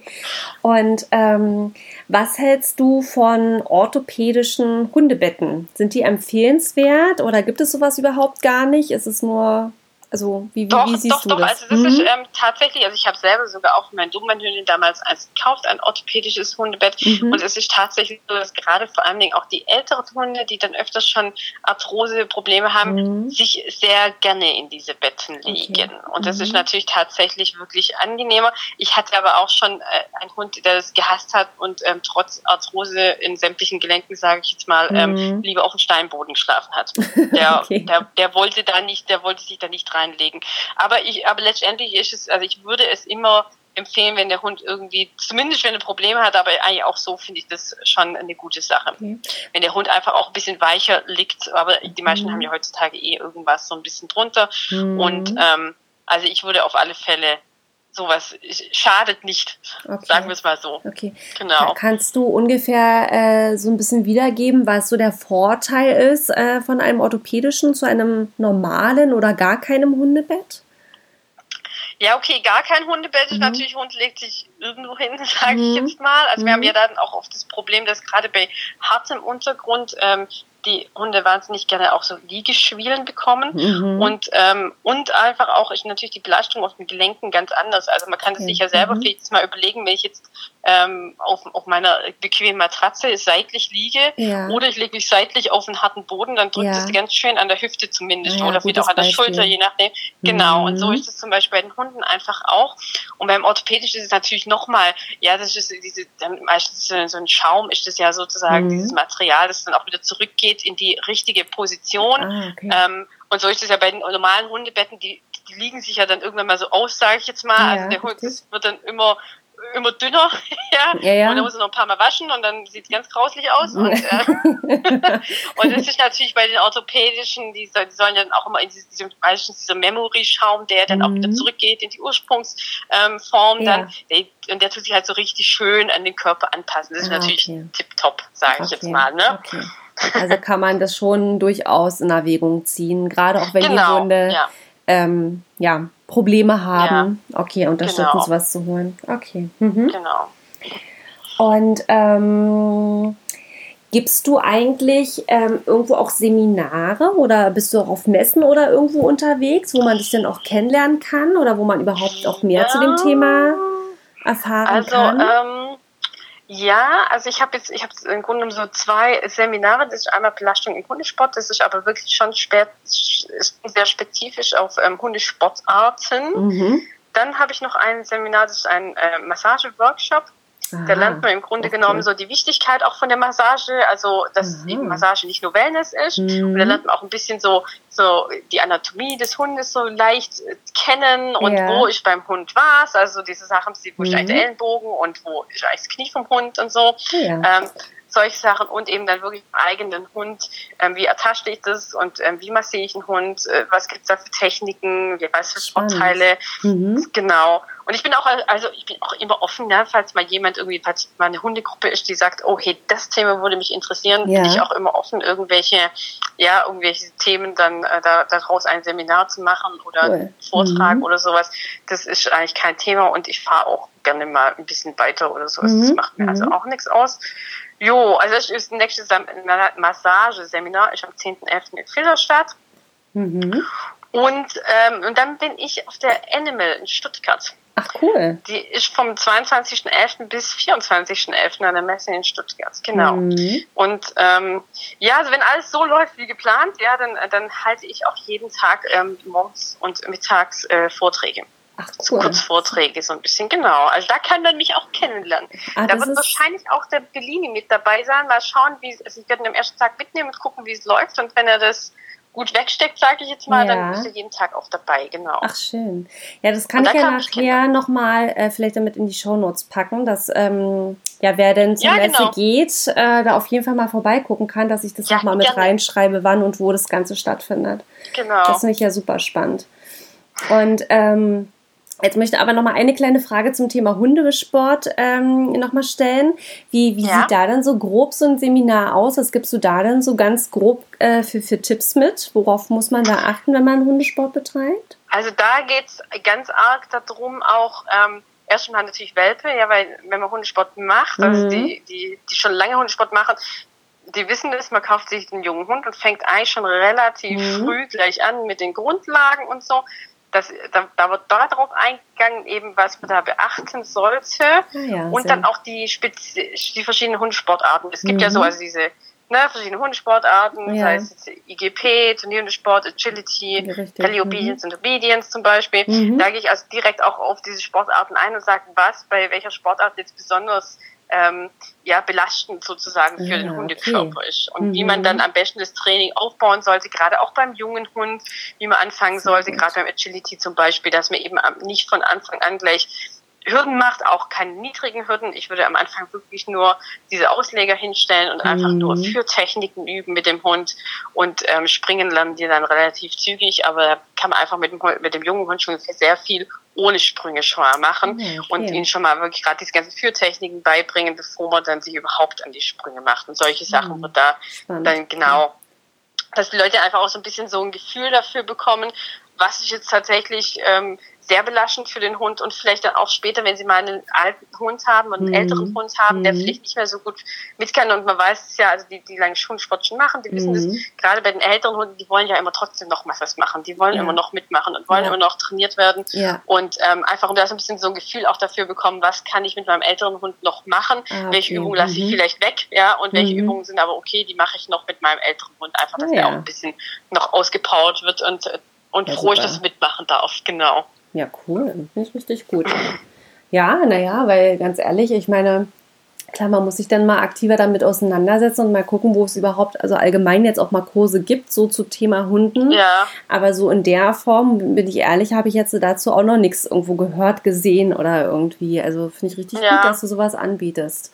und ähm, was hältst du von orthopädischen Hundebetten? Sind die empfehlenswert oder gibt es sowas überhaupt gar nicht? Ist es nur also wie, wie, doch, wie siehst doch, du doch. das? Also das mhm. ist ähm, tatsächlich, also ich habe selber sogar auch mein Dobermann-Hündin damals als gekauft, ein orthopädisches Hundebett. Mhm. Und es ist tatsächlich so, dass gerade vor allen Dingen auch die älteren Hunde, die dann öfters schon Arthrose-Probleme haben, mhm. sich sehr gerne in diese Betten legen. Okay. Und das ist mhm. natürlich tatsächlich wirklich angenehmer. Ich hatte aber auch schon äh, einen Hund, der das gehasst hat und ähm, trotz Arthrose in sämtlichen Gelenken, sage ich jetzt mal, ähm, mhm. lieber auf dem Steinboden geschlafen hat. Der, okay. der, der wollte da nicht, der wollte sich da nicht reinlegen. Aber ich, aber letztendlich ist es, also ich würde es immer empfehlen, wenn der Hund irgendwie, zumindest wenn er Probleme hat, aber eigentlich auch so finde ich das schon eine gute Sache. Okay. Wenn der Hund einfach auch ein bisschen weicher liegt, aber die meisten mhm. haben ja heutzutage eh irgendwas so ein bisschen drunter. Mhm. Und ähm, also ich würde auf alle Fälle sowas schadet nicht, okay. sagen wir es mal so. Okay. Genau. Kannst du ungefähr äh, so ein bisschen wiedergeben, was so der Vorteil ist äh, von einem orthopädischen zu einem normalen oder gar keinem Hundebett? Ja, okay, gar kein Hundebett ist mhm. natürlich, Hund legt sich irgendwo hin, sage mhm. ich jetzt mal. Also mhm. wir haben mhm. ja dann auch oft das Problem, dass gerade bei hartem Untergrund ähm, die Hunde wahnsinnig gerne auch so Liegeschwielen bekommen mhm. und ähm, und einfach auch ist natürlich die Belastung auf den Gelenken ganz anders. Also man kann es okay. sich ja selber mhm. vielleicht mal überlegen, wenn ich jetzt ähm, auf, auf meiner bequemen Matratze seitlich liege ja. oder ich lege mich seitlich auf einen harten Boden, dann drückt es ganz schön an der Hüfte zumindest ja, oder vielleicht auch an der Beispiel. Schulter, je nachdem. Genau. Mhm. Und so ist es zum Beispiel bei den Hunden einfach auch. Und beim Orthopädisch ist es natürlich nochmal, ja, das ist diese, dann meistens so ein Schaum ist das ja sozusagen mhm. dieses Material, das dann auch wieder zurückgeht geht in die richtige Position. Ah, okay. ähm, Und so ist es ja bei den normalen Hundebetten, die, die liegen sich ja dann irgendwann mal so aus, sage ich jetzt mal. Ja, also der Hund wird dann immer immer dünner, ja. ja, ja. Und dann muss er noch ein paar Mal waschen und dann sieht es ganz grauslich aus. Und, äh, und das ist natürlich bei den orthopädischen, die, die sollen dann auch immer in diesem, meistens dieser Memory-Schaum, der dann mhm. auch wieder mhm. zurückgeht in die Ursprungsform ähm, ja. dann. Der, und der tut sich halt so richtig schön an den Körper anpassen. Das ist ah, natürlich okay. tipptopp, sage ich okay. jetzt mal. Ne? Okay. Also kann man das schon durchaus in Erwägung ziehen, gerade auch wenn genau, die Hunde ja. Ähm, ja, Probleme haben. Ja. Okay, unterstützen genau. sowas zu holen. Okay. Mhm. Genau. Und ähm, gibst du eigentlich ähm, irgendwo auch Seminare oder bist du auch auf Messen oder irgendwo unterwegs, wo man dich dann auch kennenlernen kann oder wo man überhaupt auch mehr zu dem Thema erfahren also, kann? Also ja, also ich habe jetzt, ich habe im Grunde so zwei Seminare. Das ist einmal Belastung im Hundesport. Das ist aber wirklich schon spät, sehr spezifisch auf ähm, Hundesportarten. Mhm. Dann habe ich noch ein Seminar, das ist ein äh, Massageworkshop. Aha, da lernt man im Grunde okay. genommen so die Wichtigkeit auch von der Massage, also dass Aha. eben Massage nicht nur Wellness ist. Mhm. Und da lernt man auch ein bisschen so, so die Anatomie des Hundes so leicht äh, kennen und ja. wo ist beim Hund was, also diese Sachen, wo ist mhm. eigentlich der Ellenbogen und wo ist eigentlich das Knie vom Hund und so. Ja. Ähm, solche Sachen und eben dann wirklich eigenen Hund. Ähm, wie ertasche ich das und ähm, wie massiere ich einen Hund? Äh, was gibt es da für Techniken? Was für Sportteile? Mhm. Genau. Und ich bin auch, also ich bin auch immer offen, ja, falls mal jemand irgendwie, falls mal eine Hundegruppe ist, die sagt, oh hey, das Thema würde mich interessieren, ja. bin ich auch immer offen, irgendwelche, ja, irgendwelche Themen dann äh, da, daraus ein Seminar zu machen oder cool. einen Vortrag mhm. oder sowas. Das ist eigentlich kein Thema und ich fahre auch gerne mal ein bisschen weiter oder sowas. Mhm. Das macht mir also mhm. auch nichts aus. Jo, also das ist das nächste Massageseminar ist am 10.11. in Filderstadt. Mhm. Und, ähm, und dann bin ich auf der Animal in Stuttgart. Ach cool. Die ist vom 22.11. bis 24.11. an der Messe in Stuttgart. Genau. Mhm. Und ähm, ja, also wenn alles so läuft wie geplant, ja, dann, dann halte ich auch jeden Tag ähm, morgens und mittags äh, Vorträge. Ach, cool. so Kurzvorträge so ein bisschen, genau. Also da kann man mich auch kennenlernen. Ah, da wird wahrscheinlich auch der Bellini mit dabei sein. Mal schauen, wie also ich werde ihn am ersten Tag mitnehmen und gucken, wie es läuft. Und wenn er das gut wegsteckt, sage ich jetzt mal, ja. dann bist du jeden Tag auch dabei, genau. Ach schön. Ja, das kann ich ja nachher nochmal äh, vielleicht damit in die Shownotes packen, dass ähm, ja, wer denn zur ja, Messe genau. geht, äh, da auf jeden Fall mal vorbeigucken kann, dass ich das ja, nochmal mit gerne. reinschreibe, wann und wo das Ganze stattfindet. Genau. Das finde ich ja super spannend. Und ähm, Jetzt möchte ich aber noch mal eine kleine Frage zum Thema Hundesport ähm, noch mal stellen. Wie, wie ja. sieht da dann so grob so ein Seminar aus? Was gibst du da dann so ganz grob äh, für, für Tipps mit? Worauf muss man da achten, wenn man Hundesport betreibt? Also da geht es ganz arg darum, auch ähm, erstmal natürlich Welpe, ja, weil wenn man Hundesport macht, also mhm. also die, die, die schon lange Hundesport machen, die wissen es, man kauft sich einen jungen Hund und fängt eigentlich schon relativ mhm. früh gleich an mit den Grundlagen und so das, da, da wird darauf eingegangen, eben was man da beachten sollte ah ja, und dann auch die, Spezi die verschiedenen Hundesportarten. Es gibt mhm. ja so also diese ne, verschiedene Hundesportarten, ja. sei es IGP, Turnierhundesport, Agility, Rally Obedience mhm. und Obedience zum Beispiel. Mhm. Da gehe ich also direkt auch auf diese Sportarten ein und sage, was bei welcher Sportart jetzt besonders ähm, ja, belastend sozusagen für ja, den Hundekörper okay. ist. Und mhm. wie man dann am besten das Training aufbauen sollte, gerade auch beim jungen Hund, wie man anfangen sollte, gerade beim Agility zum Beispiel, dass man eben nicht von Anfang an gleich Hürden macht, auch keine niedrigen Hürden. Ich würde am Anfang wirklich nur diese Ausleger hinstellen und einfach mhm. nur für Techniken üben mit dem Hund und ähm, springen lernen die dann relativ zügig, aber kann man einfach mit dem, mit dem jungen Hund schon sehr viel ohne Sprünge schon mal machen okay. und ihnen schon mal wirklich gerade diese ganzen Führtechniken beibringen, bevor man dann sich überhaupt an die Sprünge macht. Und solche Sachen mhm. wird da Spannend. dann genau, dass die Leute einfach auch so ein bisschen so ein Gefühl dafür bekommen, was ist jetzt tatsächlich ähm, sehr belastend für den Hund und vielleicht dann auch später, wenn sie mal einen alten Hund haben und einen mhm. älteren Hund haben, der mhm. vielleicht nicht mehr so gut mit kann und man weiß es ja, also die, die lange Hundesport schon machen, die wissen mhm. das, gerade bei den älteren Hunden, die wollen ja immer trotzdem noch mal was machen, die wollen ja. immer noch mitmachen und wollen ja. immer noch trainiert werden ja. und ähm, einfach, um da so ein bisschen so ein Gefühl auch dafür bekommen, was kann ich mit meinem älteren Hund noch machen, ah, okay. welche Übungen lasse ich mhm. vielleicht weg, ja, und welche mhm. Übungen sind aber okay, die mache ich noch mit meinem älteren Hund, einfach, dass der auch ein bisschen noch ausgepowert wird und äh, und froh ich das mitmachen darf, genau. Ja, cool. Finde ich richtig gut. Ja, naja, weil ganz ehrlich, ich meine, Klar, man muss sich dann mal aktiver damit auseinandersetzen und mal gucken, wo es überhaupt, also allgemein jetzt auch mal Kurse gibt, so zu Thema Hunden. Ja. Aber so in der Form, bin ich ehrlich, habe ich jetzt dazu auch noch nichts irgendwo gehört, gesehen oder irgendwie. Also finde ich richtig Ja. gut, dass du sowas anbietest.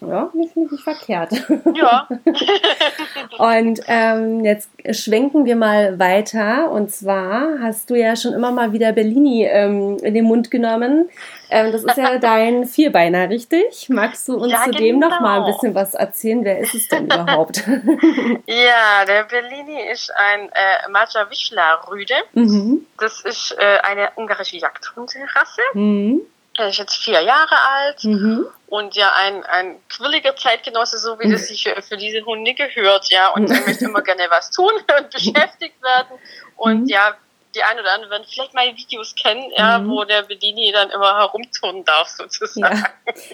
Ja, nicht, nicht, nicht verkehrt. Ja. Und ähm, jetzt schwenken wir mal weiter. Und zwar hast du ja schon immer mal wieder Bellini ähm, in den Mund genommen. Ähm, das ist ja dein Vierbeiner, richtig? Magst du uns Ja, zu dem noch mal ein genau. bisschen was erzählen? Wer ist es denn überhaupt? ja, der Bellini ist ein äh, Maja Wischler-Rüde. mhm. Das ist äh, eine ungarische Jagdhunderasse. Mhm. Er ist jetzt vier Jahre alt Mhm. Und ja ein, ein quirliger Zeitgenosse, so wie das sich für, diese Hunde gehört, ja. Und er möchte immer gerne was tun und beschäftigt werden. Und Mhm. ja, die ein oder anderen werden vielleicht mal Videos kennen, ja, Mhm. wo der Bellini dann immer herumturnen darf, sozusagen. Ja,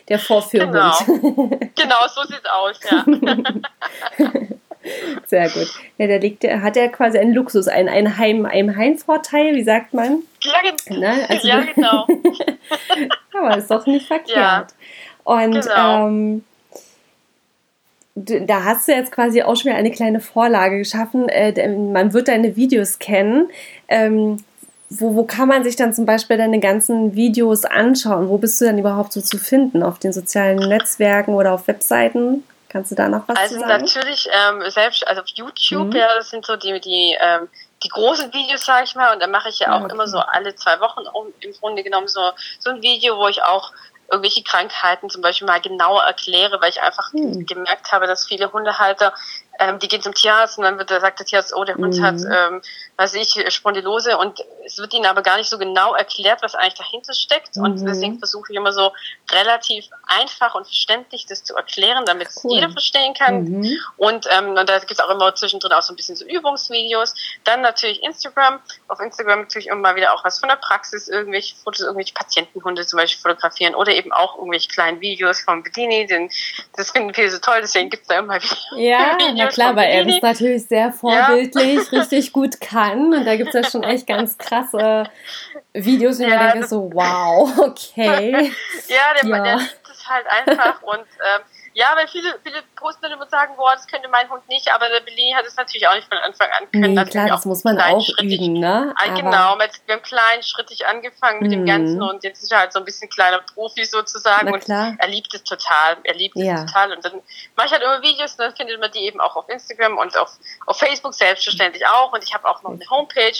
der Vorführhund. Genau, so sieht's aus, ja. Sehr gut. Ja, der liegt, hat ja quasi einen Luxus, einen, einen, Heim, einen Heimvorteil, wie sagt man? ja, gen- Ne? Also- ja, genau. Aber ist doch nicht verkehrt. Ja, Und genau. ähm, da hast du jetzt quasi auch schon wieder eine kleine Vorlage geschaffen. Äh, denn man wird deine Videos kennen. Ähm, wo, wo kann man sich dann zum Beispiel deine ganzen Videos anschauen? Wo bist du dann überhaupt so zu finden? Auf den sozialen Netzwerken oder auf Webseiten? Kannst du da noch was Also zu sagen? natürlich ähm, selbst, also auf YouTube, Mhm. ja, das sind so die, die, ähm, die großen Videos, sag ich mal, und da mache ich ja Ah, auch okay. immer so alle zwei Wochen im Grunde genommen so, so ein Video, wo ich auch irgendwelche Krankheiten zum Beispiel mal genauer erkläre, weil ich einfach Hm. gemerkt habe, dass viele Hundehalter, ähm, die gehen zum Tierarzt und dann wird, sagt der Tierarzt, oh, der Hund Mhm. hat, ähm, weiß ich, Spondylose und es wird ihnen aber gar nicht so genau erklärt, was eigentlich dahinter steckt und Mhm. deswegen versuche ich immer so relativ einfach und verständlich das zu erklären, damit es Cool. jeder verstehen kann. Mhm. Und, ähm, und da gibt es auch immer zwischendrin auch so ein bisschen so Übungsvideos. Dann natürlich Instagram. Auf Instagram natürlich immer mal wieder auch was von der Praxis, irgendwelche Fotos, irgendwelche Patientenhunde zum Beispiel fotografieren oder eben auch irgendwelche kleinen Videos vom Bedini. Den, das finden viele so toll, deswegen gibt es da immer wieder Ja, Videos klar, weil er das natürlich sehr vorbildlich, richtig gut kann. Und da gibt es ja schon echt ganz krasse Videos, wo Ja, man denkt so, wow, okay. Ja, der, Ja. der liebt es halt einfach und ähm, ja, weil viele, viele dann immer sagen, boah, das könnte mein Hund nicht, aber der Bellini hat es natürlich auch nicht von Anfang an können. Nee, Natürlich klar, das muss man auch üben, ne? Ah, genau, mit, wir haben kleinschrittig angefangen mit Mhm. dem Ganzen und jetzt ist er halt so ein bisschen kleiner Profi sozusagen Na und klar. er liebt es total, er liebt es Ja. total und dann mache ich halt immer Videos und dann findet man die eben auch auf Instagram und auf, auf Facebook selbstverständlich auch und ich habe auch noch eine Homepage,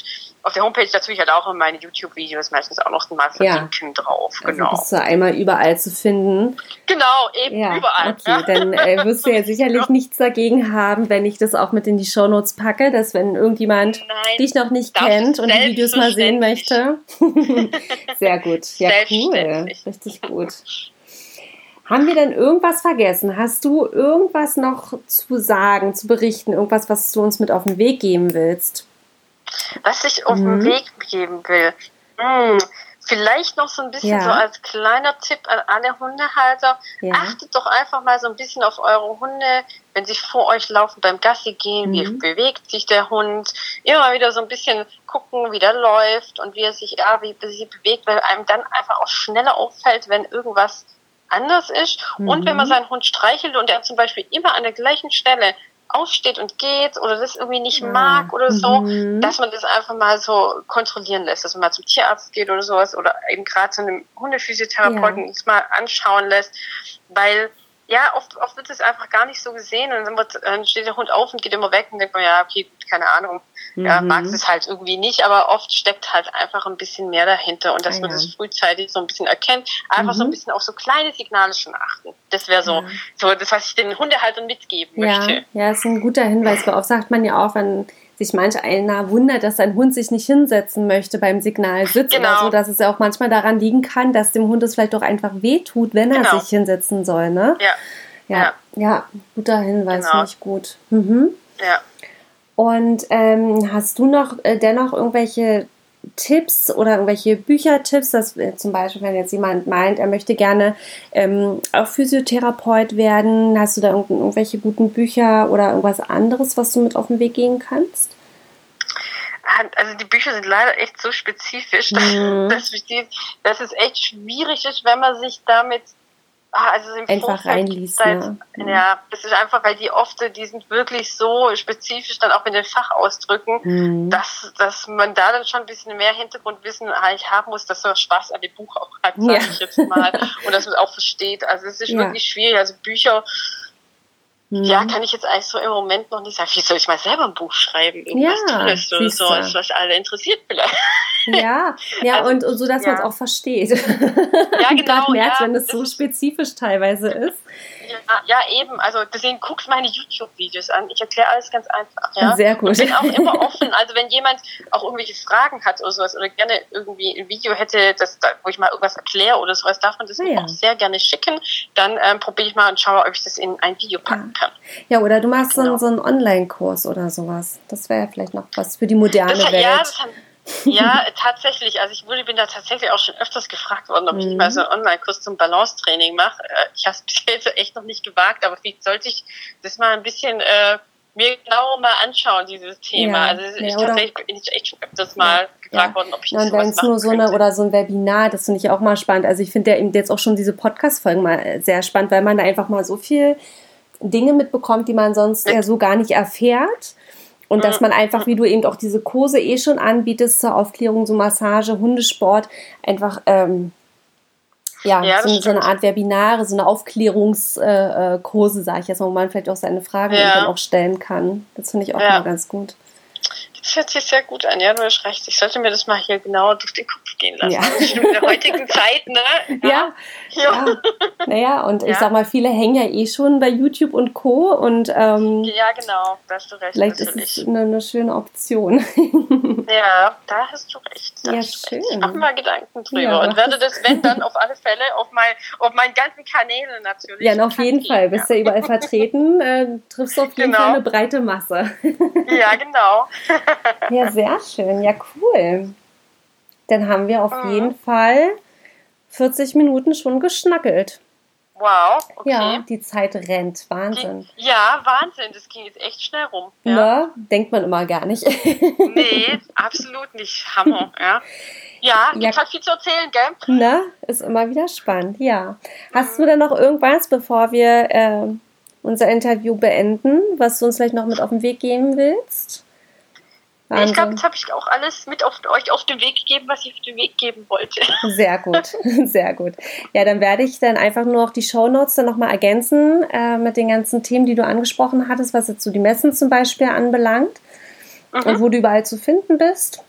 auf der Homepage dazu ich halt auch immer meine YouTube-Videos meistens auch noch mal verlinken drauf, Also genau. bist du einmal überall zu finden. Genau, eben Ja, überall. okay. ja. Dann äh, wirst du ja sicherlich nichts dagegen haben, wenn ich das auch mit in die Shownotes packe, dass wenn irgendjemand Nein, dich noch nicht kennt und die Videos mal sehen möchte. Sehr gut. Ja, cool. Richtig gut. Haben wir denn irgendwas vergessen? Hast du irgendwas noch zu sagen, zu berichten? Irgendwas, was du uns mit auf den Weg geben willst? Was ich auf Mhm. den Weg geben will. Hm, vielleicht noch so ein bisschen Ja. so als kleiner Tipp an alle Hundehalter. Ja. Achtet doch einfach mal so ein bisschen auf eure Hunde, wenn sie vor euch laufen beim Gassi gehen, wie Mhm. bewegt sich der Hund. Immer wieder so ein bisschen gucken, wie der läuft und wie er sich, ja, wie er sich bewegt, weil einem dann einfach auch schneller auffällt, wenn irgendwas anders ist. Und wenn man Mhm. seinen Hund streichelt und er zum Beispiel immer an der gleichen Stelle aufsteht und geht oder das irgendwie nicht mag oder so, mhm. dass man das einfach mal so kontrollieren lässt, dass man mal zum Tierarzt geht oder sowas oder eben gerade zu einem Hundephysiotherapeuten Ja. mal anschauen lässt, weil ja, oft, oft wird es einfach gar nicht so gesehen und dann, wird, dann steht der Hund auf und geht immer weg und denkt man, ja, okay, gut, keine Ahnung, ja, Mhm. mag es halt irgendwie nicht, aber oft steckt halt einfach ein bisschen mehr dahinter und dass Ah, man ja. das frühzeitig so ein bisschen erkennt, einfach so ein Mhm. bisschen auf so kleine Signale schon achten. Das wäre so, Ja. so das, was ich den Hundehaltern mitgeben Ja, möchte. ja, ist ein guter Hinweis, weil oft sagt man ja auch, wenn sich manch einer wundert, dass sein Hund sich nicht hinsetzen möchte beim Signalsitz oder Genau. so, dass es ja auch manchmal daran liegen kann, dass dem Hund es vielleicht auch einfach wehtut, wenn er Genau. sich hinsetzen soll, ne? Ja, Ja, Ja. ja, guter Hinweis, Genau. finde ich gut. Mhm. ja. Und ähm, hast du noch äh, dennoch irgendwelche Tipps oder irgendwelche Büchertipps, dass äh, zum Beispiel, wenn jetzt jemand meint, er möchte gerne ähm, auch Physiotherapeut werden, hast du da irgend- irgendwelche guten Bücher oder irgendwas anderes, was du mit auf den Weg gehen kannst? Ah, Also die Bücher sind leider echt so spezifisch, Mhm. dass, die- dass es echt schwierig ist, wenn man sich damit also im einfach reinliest. Ne? Ja, das ist einfach, weil die oft, die sind wirklich so spezifisch dann auch mit den Fachausdrücken, Mhm. dass, dass man da dann schon ein bisschen mehr Hintergrundwissen eigentlich haben muss, dass man Spaß an dem Buch auch hat, sage Ja. ich jetzt mal. Und dass man auch versteht. Also es ist Ja. wirklich schwierig. Also Bücher. Ja, kann ich jetzt eigentlich so im Moment noch nicht sagen. Wie soll ich mal selber ein Buch schreiben? Irgendwas Ja, Tolles oder so, was alle interessiert vielleicht. Ja, ja Also, und, und so, dass man es ja. auch versteht. Ja, genau, Gerade merkt, ja, wenn es so spezifisch teilweise ist. Ja, ja, eben. Also deswegen guckt meine YouTube-Videos an. Ich erkläre alles ganz einfach. Ja? Sehr gut. Ich bin auch immer offen. Also wenn jemand auch irgendwelche Fragen hat oder sowas oder gerne irgendwie ein Video hätte, das, da, wo ich mal irgendwas erkläre oder sowas, darf man das Ah, mir ja. auch sehr gerne schicken. Dann ähm, probiere ich mal und schaue, ob ich das in ein Video packen kann. Ja, oder du machst so, einen- Genau. so einen Online-Kurs oder sowas. Das wäre ja vielleicht noch was für die moderne Das, Welt. ja, das haben, ja, tatsächlich. Also ich wurde, bin da tatsächlich auch schon öfters gefragt worden, ob ich Mhm. nicht mal so einen Online-Kurs zum Balancetraining mache. Äh, Ich habe es bis jetzt echt noch nicht gewagt, aber vielleicht sollte ich das mal ein bisschen äh, mir genauer mal anschauen, dieses Thema. Ja, also es ja, tatsächlich bin ich echt schon öfters mal gefragt Ja. worden, ob ich das und sowas wenn es machen nur so eine könnte. oder so ein Webinar, das finde ich auch mal spannend. Also ich finde ja eben jetzt auch schon diese Podcast-Folgen mal äh, sehr spannend, weil man da einfach mal so viel Dinge mitbekommt, die man sonst ja so gar nicht erfährt. Und dass man einfach, wie du eben auch diese Kurse eh schon anbietest zur Aufklärung, so Massage, Hundesport, einfach ähm, ja, Ja, so, so eine. Art Webinare, so eine Aufklärungskurse, äh, Kurse, sage ich jetzt mal, wo man vielleicht auch seine Fragen Ja. dann auch stellen kann. Das finde ich auch Ja. mal ganz gut. Das hört sich sehr gut an, ja, du hast recht. Ich sollte mir das mal hier genauer durch den Kopf gehen lassen. Ja. Stimmt in der heutigen Zeit, ne? Ja, Ja. Ja, naja, und ich sag mal, viele hängen ja eh schon bei YouTube und Co. Und ähm, Ja, genau, da hast du recht. vielleicht ist es eine, eine schöne Option. Ja, da hast du recht. Da Ja, du recht. schön. Ich mache mal Gedanken drüber und werde das, wenn dann, auf alle Fälle auf, mein, auf meinen ganzen Kanälen natürlich. ja, auf jeden Fall. Bist ja überall vertreten, äh, triffst auf jeden Genau. Fall eine breite Masse. Ja genau. ja, sehr schön. Ja, cool. Dann haben wir auf Mhm. jeden Fall 40 Minuten schon geschnackelt. Wow, okay. Ja, die Zeit rennt. Wahnsinn. Die, ja, Wahnsinn, das ging jetzt echt schnell rum. Ja. Ne? Denkt man immer gar nicht. Nee, absolut nicht. Hammer, ja. Ja, Ja. gibt halt viel zu erzählen, gell? Ne? Ist immer wieder spannend, ja. Hast du denn noch irgendwas, bevor wir äh, unser Interview beenden, was du uns vielleicht noch mit auf den Weg geben willst? Nee, ich glaube, Wahnsinn. jetzt habe ich auch alles mit auf, euch auf den Weg gegeben, was ich auf den Weg geben wollte. Sehr gut, sehr gut. Ja, dann werde ich dann einfach nur noch die Shownotes dann nochmal ergänzen äh, mit den ganzen Themen, die du angesprochen hattest, was jetzt so die Messen zum Beispiel anbelangt und Mhm. wo du überall zu finden bist.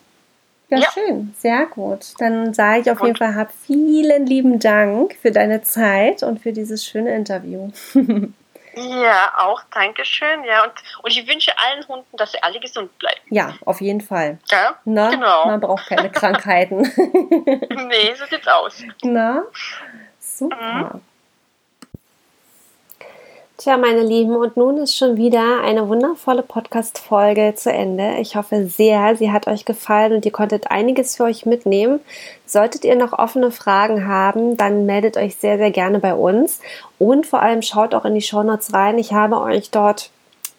Ja, Ja. schön, sehr gut. Dann sage ich auf jeden Und- Fall, hab vielen lieben Dank für deine Zeit und für dieses schöne Interview. Ja, auch, Dankeschön. Ja, und, und ich wünsche allen Hunden, dass sie alle gesund bleiben. Ja, auf jeden Fall. Ja? Na, Genau. Man braucht keine Krankheiten. Nee, so sieht's aus. Na, super. Tja, meine Lieben, und nun ist schon wieder eine wundervolle Podcast-Folge zu Ende. Ich hoffe sehr, sie hat euch gefallen und ihr konntet einiges für euch mitnehmen. Solltet ihr noch offene Fragen haben, dann meldet euch sehr, sehr gerne bei uns. Und vor allem schaut auch in die Shownotes rein. Ich habe euch dort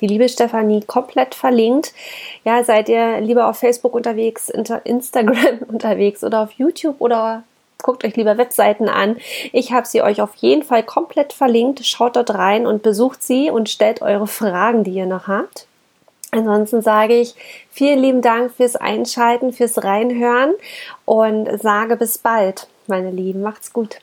die liebe Stefanie komplett verlinkt. Ja, seid ihr lieber auf Facebook unterwegs, Instagram unterwegs oder auf YouTube oder guckt euch lieber Webseiten an. Ich habe sie euch auf jeden Fall komplett verlinkt. Schaut dort rein und besucht sie und stellt eure Fragen, die ihr noch habt. Ansonsten sage ich vielen lieben Dank fürs Einschalten, fürs Reinhören und sage bis bald, meine Lieben. Macht's gut.